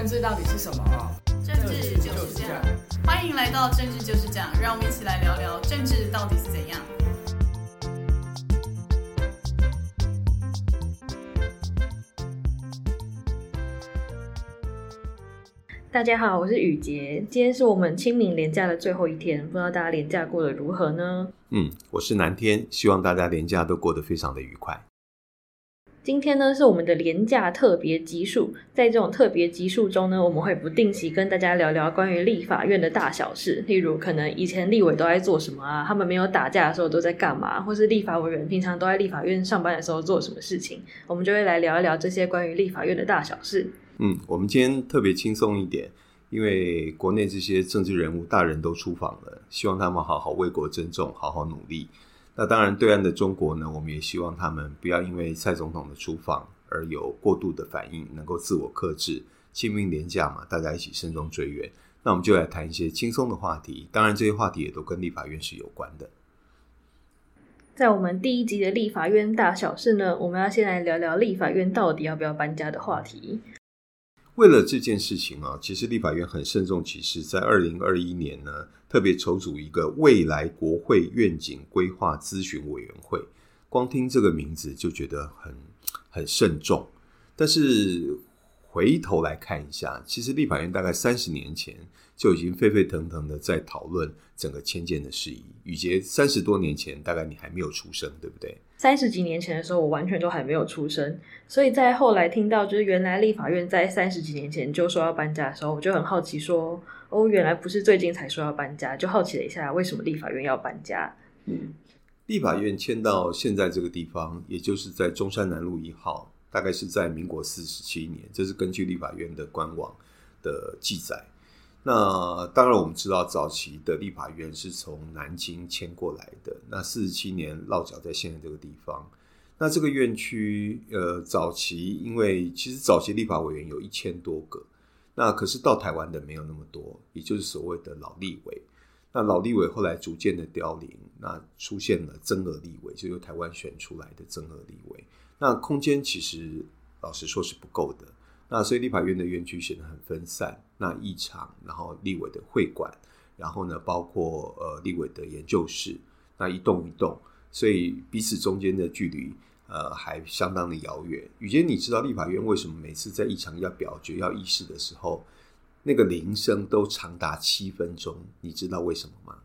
政治到底是什么？政治就是这样。欢迎来到政治就是这样，让我们一起来聊聊政治到底是怎样。大家好，我是雨洁，今天是我们清明连假的最后一天，不知道大家连假过得如何呢？嗯，我是南天，希望大家连假都过得非常的愉快。今天呢是我们的廉价特别集数，在这种特别集数中呢，我们会不定期跟大家聊聊关于立法院的大小事，例如可能以前立委都在做什么啊，他们没有打架的时候都在干嘛，或是立法委员平常都在立法院上班的时候做什么事情，我们就会来聊一聊这些关于立法院的大小事。嗯，我们今天特别轻松一点，因为国内这些政治人物大人都出访了，希望他们好好为国争重，好好努力。那当然，对岸的中国呢，我们也希望他们不要因为蔡总统的出访而有过度的反应，能够自我克制。清明廉价嘛，大家一起慎重追远。那我们就来谈一些轻松的话题，当然这些话题也都跟立法院是有关的。在我们第一集的立法院大小事呢，我们要先来聊聊立法院到底要不要搬家的话题。为了这件事情啊，其实立法院很慎重其事，在二零二一年呢，特别筹组一个未来国会愿景规划咨询委员会。光听这个名字就觉得很很慎重，但是回头来看一下，其实立法院大概三十年前就已经沸沸腾腾的在讨论整个迁建的事宜。宇杰三十多年前，大概你还没有出生，对不对？三十几年前的时候，我完全都还没有出生，所以在后来听到就是原来立法院在三十几年前就说要搬家的时候，我就很好奇说，哦，原来不是最近才说要搬家，就好奇了一下为什么立法院要搬家。嗯，立法院迁到现在这个地方，也就是在中山南路一号，大概是在民国四十七年，这是根据立法院的官网的记载。那当然，我们知道早期的立法院是从南京迁过来的。那四十七年落脚在现在这个地方。那这个院区，呃，早期因为其实早期立法委员有一千多个，那可是到台湾的没有那么多，也就是所谓的老立委。那老立委后来逐渐的凋零，那出现了增额立委，就由台湾选出来的增额立委。那空间其实老实说是不够的。那所以立法院的院区显得很分散，那议场，然后立委的会馆，然后呢，包括呃立委的研究室，那一栋一栋，所以彼此中间的距离呃还相当的遥远。雨杰，你知道立法院为什么每次在议场要表决要议事的时候，那个铃声都长达七分钟？你知道为什么吗？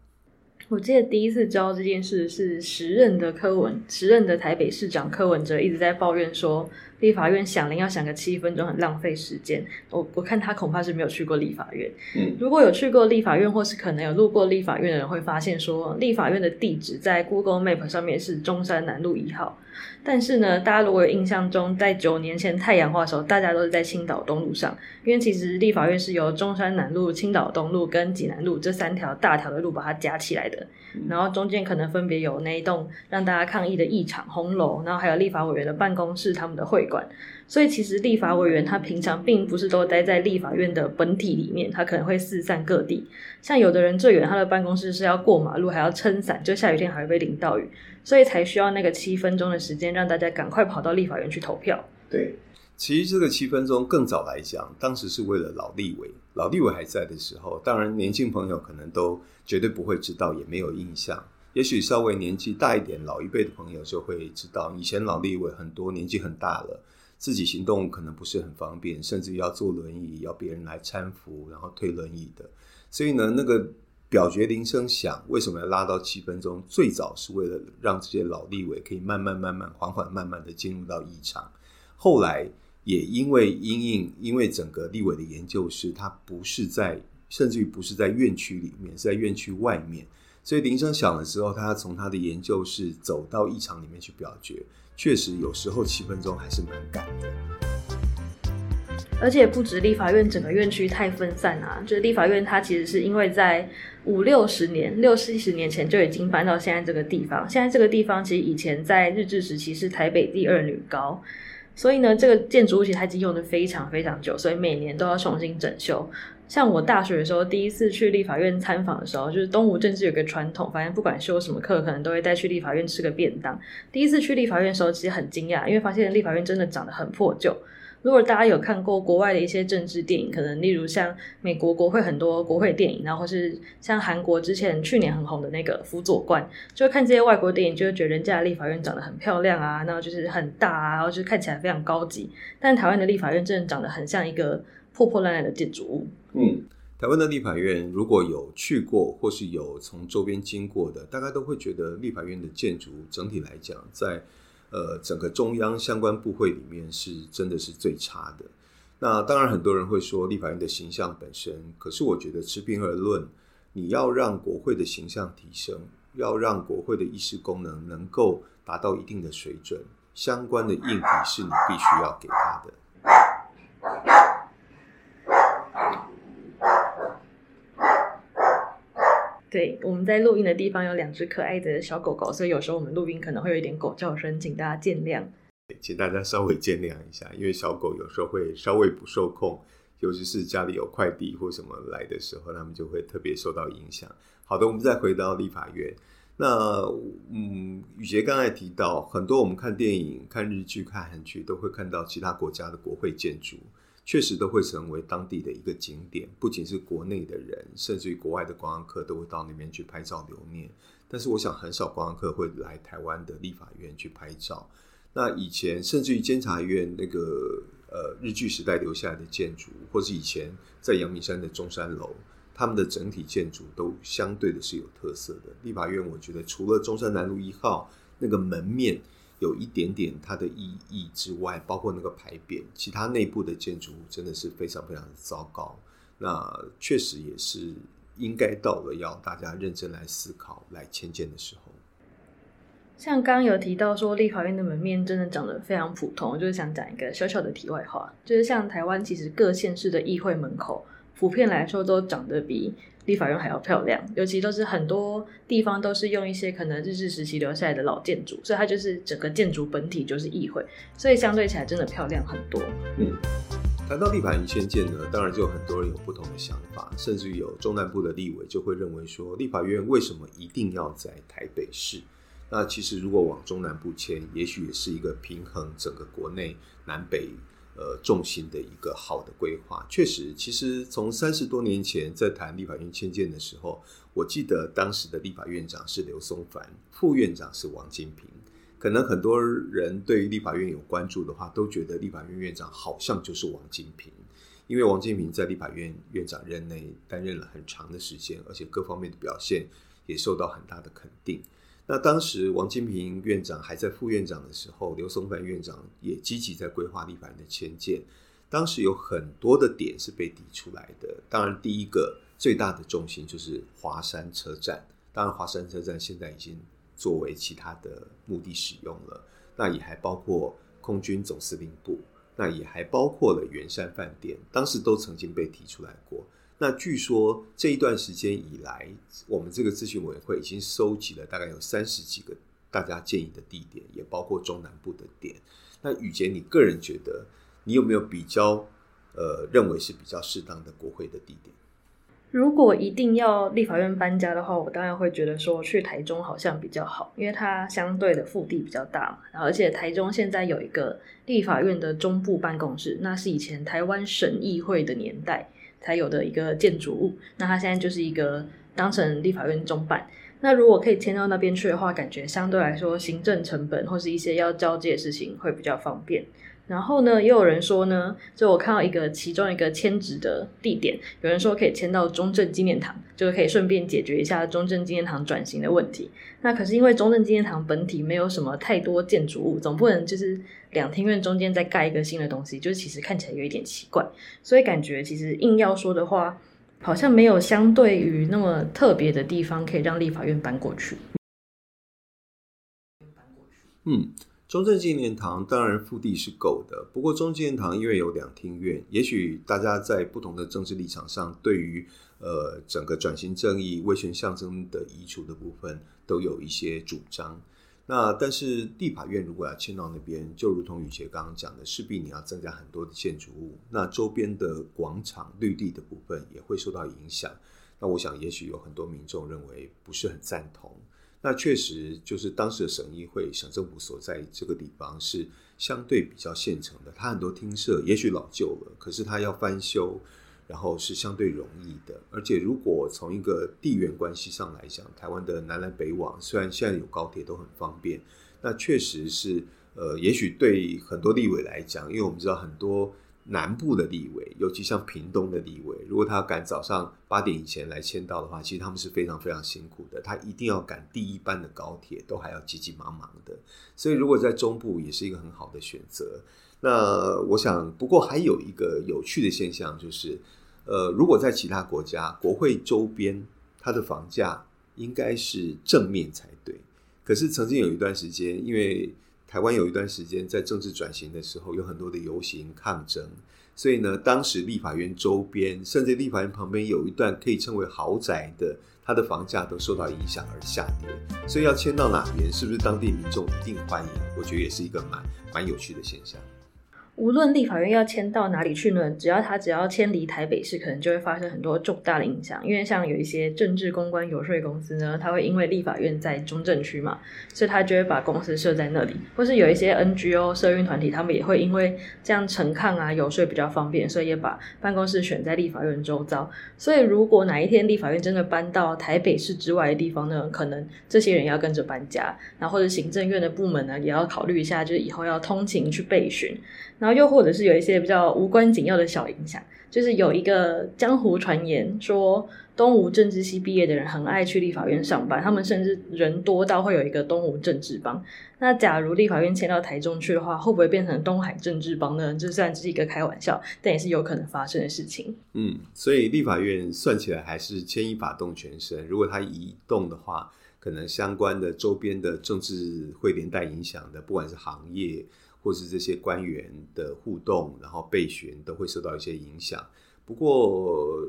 我记得第一次知道这件事是时任的柯文，时任的台北市长柯文哲一直在抱怨说，立法院响铃要响个七分钟，很浪费时间。我我看他恐怕是没有去过立法院。嗯，如果有去过立法院，或是可能有路过立法院的人，会发现说，立法院的地址在 Google Map 上面是中山南路一号。但是呢，大家如果有印象中，在九年前太阳花的时候，大家都是在青岛东路上，因为其实立法院是由中山南路、青岛东路跟济南路这三条大条的路把它夹起来的，然后中间可能分别有那一栋让大家抗议的议场红楼，然后还有立法委员的办公室、他们的会管。所以其实立法委员他平常并不是都待在立法院的本体里面，他可能会四散各地。像有的人最远他的办公室是要过马路，还要撑伞，就下雨天还会被淋到雨，所以才需要那个七分钟的时间，让大家赶快跑到立法院去投票。对，其实这个七分钟更早来讲，当时是为了老立委，老立委还在的时候，当然年轻朋友可能都绝对不会知道，也没有印象。也许稍微年纪大一点，老一辈的朋友就会知道，以前老立委很多年纪很大了。自己行动可能不是很方便，甚至要坐轮椅，要别人来搀扶，然后推轮椅的。所以呢，那个表决铃声响，为什么要拉到七分钟？最早是为了让这些老立委可以慢慢、慢慢、缓缓、慢慢的进入到议场。后来也因为因应，因为整个立委的研究室，它不是在，甚至于不是在院区里面，是在院区外面。所以铃声响了之后，他从他的研究室走到议场里面去表决，确实有时候七分钟还是蛮赶的。而且不止立法院整个院区太分散啊，就是立法院它其实是因为在五六十年、六七十年前就已经搬到现在这个地方。现在这个地方其实以前在日治时期是台北第二女高，所以呢，这个建筑物其实它已经用的非常非常久，所以每年都要重新整修。像我大学的时候，第一次去立法院参访的时候，就是东吴政治有个传统，反正不管修什么课，可能都会带去立法院吃个便当。第一次去立法院的时候，其实很惊讶，因为发现立法院真的长得很破旧。如果大家有看过国外的一些政治电影，可能例如像美国国会很多国会电影，然后或是像韩国之前去年很红的那个辅佐官，就会看这些外国电影，就会觉得人家的立法院长得很漂亮啊，然后就是很大啊，然后就是看起来非常高级。但台湾的立法院真的长得很像一个破破烂烂的建筑物。嗯，台湾的立法院如果有去过或是有从周边经过的，大概都会觉得立法院的建筑整体来讲，在呃，整个中央相关部会里面是真的是最差的。那当然，很多人会说立法院的形象本身，可是我觉得持平而论，你要让国会的形象提升，要让国会的议事功能能够达到一定的水准，相关的硬体是你必须要给他的。对，我们在录音的地方有两只可爱的小狗狗，所以有时候我们录音可能会有一点狗叫声，请大家见谅。请大家稍微见谅一下，因为小狗有时候会稍微不受控，尤其是家里有快递或什么来的时候，它们就会特别受到影响。好的，我们再回到立法院。那嗯，宇杰刚才提到，很多我们看电影、看日剧、看韩剧，都会看到其他国家的国会建筑。确实都会成为当地的一个景点，不仅是国内的人，甚至于国外的观光客都会到那边去拍照留念。但是，我想很少观光客会来台湾的立法院去拍照。那以前，甚至于监察院那个呃日据时代留下来的建筑，或是以前在阳明山的中山楼，他们的整体建筑都相对的是有特色的。立法院，我觉得除了中山南路一号那个门面。有一点点它的意义之外，包括那个牌匾，其他内部的建筑物真的是非常非常的糟糕。那确实也是应该到了要大家认真来思考、来迁建的时候。像刚有提到说，立法院的门面真的长得非常普通，就是想讲一个小小的题外话，就是像台湾其实各县市的议会门口，普遍来说都长得比立法院还要漂亮，尤其都是很多地方都是用一些可能日治时期留下来的老建筑，所以它就是整个建筑本体就是议会，所以相对起来真的漂亮很多。嗯，谈到立法院迁建呢，当然就有很多人有不同的想法，甚至于有中南部的立委就会认为说，立法院为什么一定要在台北市？那其实如果往中南部迁，也许也是一个平衡整个国内南北。呃，重心的一个好的规划，确实，其实从三十多年前在谈立法院迁建的时候，我记得当时的立法院长是刘松藩，副院长是王金平。可能很多人对于立法院有关注的话，都觉得立法院院长好像就是王金平，因为王金平在立法院院长任内担任了很长的时间，而且各方面的表现也受到很大的肯定。那当时王金平院长还在副院长的时候，刘松藩院长也积极在规划立法院的迁建。当时有很多的点是被提出来的。当然，第一个最大的重心就是华山车站。当然，华山车站现在已经作为其他的目的使用了。那也还包括空军总司令部，那也还包括了圆山饭店，当时都曾经被提出来过。那据说这一段时间以来，我们这个咨询委员会已经收集了大概有三十几个大家建议的地点，也包括中南部的点。那宇杰，你个人觉得你有没有比较呃认为是比较适当的国会的地点？如果一定要立法院搬家的话，我当然会觉得说去台中好像比较好，因为它相对的腹地比较大嘛。然后而且台中现在有一个立法院的中部办公室，那是以前台湾省议会的年代。才有的一个建筑物，那它现在就是一个当成立法院中办。那如果可以迁到那边去的话，感觉相对来说行政成本或是一些要交接的事情会比较方便。然后呢，也有人说呢，就我看到一个其中一个迁址的地点，有人说可以迁到中正纪念堂，就可以顺便解决一下中正纪念堂转型的问题。那可是因为中正纪念堂本体没有什么太多建筑物，总不能就是两厅院中间再盖一个新的东西，就是其实看起来有一点奇怪。所以感觉其实硬要说的话，好像没有相对于那么特别的地方可以让立法院搬过去。嗯。中正纪念堂当然腹地是够的，不过中正纪念堂因为有两厅院，也许大家在不同的政治立场上，对于呃整个转型正义、威权象征的移除的部分，都有一些主张。那但是地法院如果要迁到那边，就如同宇杰刚刚讲的，势必你要增加很多的建筑物，那周边的广场绿地的部分也会受到影响。那我想，也许有很多民众认为不是很赞同。那确实就是当时的省议会、省政府所在这个地方是相对比较现成的，它很多厅舍也许老旧了，可是它要翻修，然后是相对容易的。而且如果从一个地缘关系上来讲，台湾的南来北往，虽然现在有高铁都很方便，那确实是呃，也许对很多立委来讲，因为我们知道很多。南部的立委，尤其像屏东的立委，如果他赶早上八点以前来签到的话，其实他们是非常非常辛苦的。他一定要赶第一班的高铁，都还要急急忙忙的。所以，如果在中部也是一个很好的选择。那我想，不过还有一个有趣的现象就是，呃，如果在其他国家，国会周边它的房价应该是正面才对。可是曾经有一段时间，因为台湾有一段时间在政治转型的时候，有很多的游行抗争，所以呢，当时立法院周边，甚至立法院旁边有一段可以称为豪宅的，它的房价都受到影响而下跌。所以要迁到哪边，是不是当地民众一定欢迎？我觉得也是一个蛮蛮有趣的现象。无论立法院要迁到哪里去呢，只要他只要迁离台北市，可能就会发生很多重大的影响。因为像有一些政治公关游说公司呢，他会因为立法院在中正区嘛，所以他就会把公司设在那里。或是有一些 NGO 社运团体，他们也会因为这样陈抗啊游说比较方便，所以也把办公室选在立法院周遭。所以如果哪一天立法院真的搬到台北市之外的地方呢，可能这些人要跟着搬家，然后或者行政院的部门呢，也要考虑一下，就是以后要通勤去备询。然后又或者是有一些比较无关紧要的小影响，就是有一个江湖传言说，东吴政治系毕业的人很爱去立法院上班，他们甚至人多到会有一个东吴政治帮。那假如立法院迁到台中去的话，会不会变成东海政治帮呢？这虽然只是一个开玩笑，但也是有可能发生的事情。嗯，所以立法院算起来还是牵一发动全身，如果它移动的话，可能相关的周边的政治会连带影响的，不管是行业。或是这些官员的互动，然后备选都会受到一些影响。不过，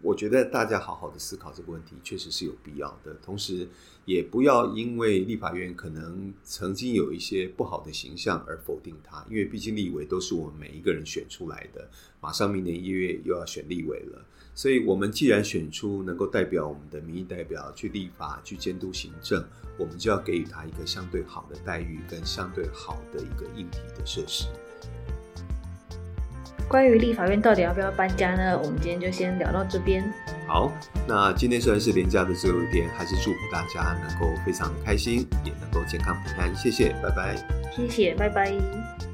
我觉得大家好好的思考这个问题，确实是有必要的。同时，也不要因为立法院可能曾经有一些不好的形象而否定它，因为毕竟立委都是我们每一个人选出来的。马上明年一月又要选立委了。所以，我们既然选出能够代表我们的民意代表去立法、去监督行政，我们就要给予他一个相对好的待遇跟相对好的一个硬体的设施。关于立法院到底要不要搬家呢？我们今天就先聊到这边。好，那今天虽然是连假的最后一天，还是祝福大家能够非常开心，也能够健康平安。谢谢，拜拜。谢谢，拜拜。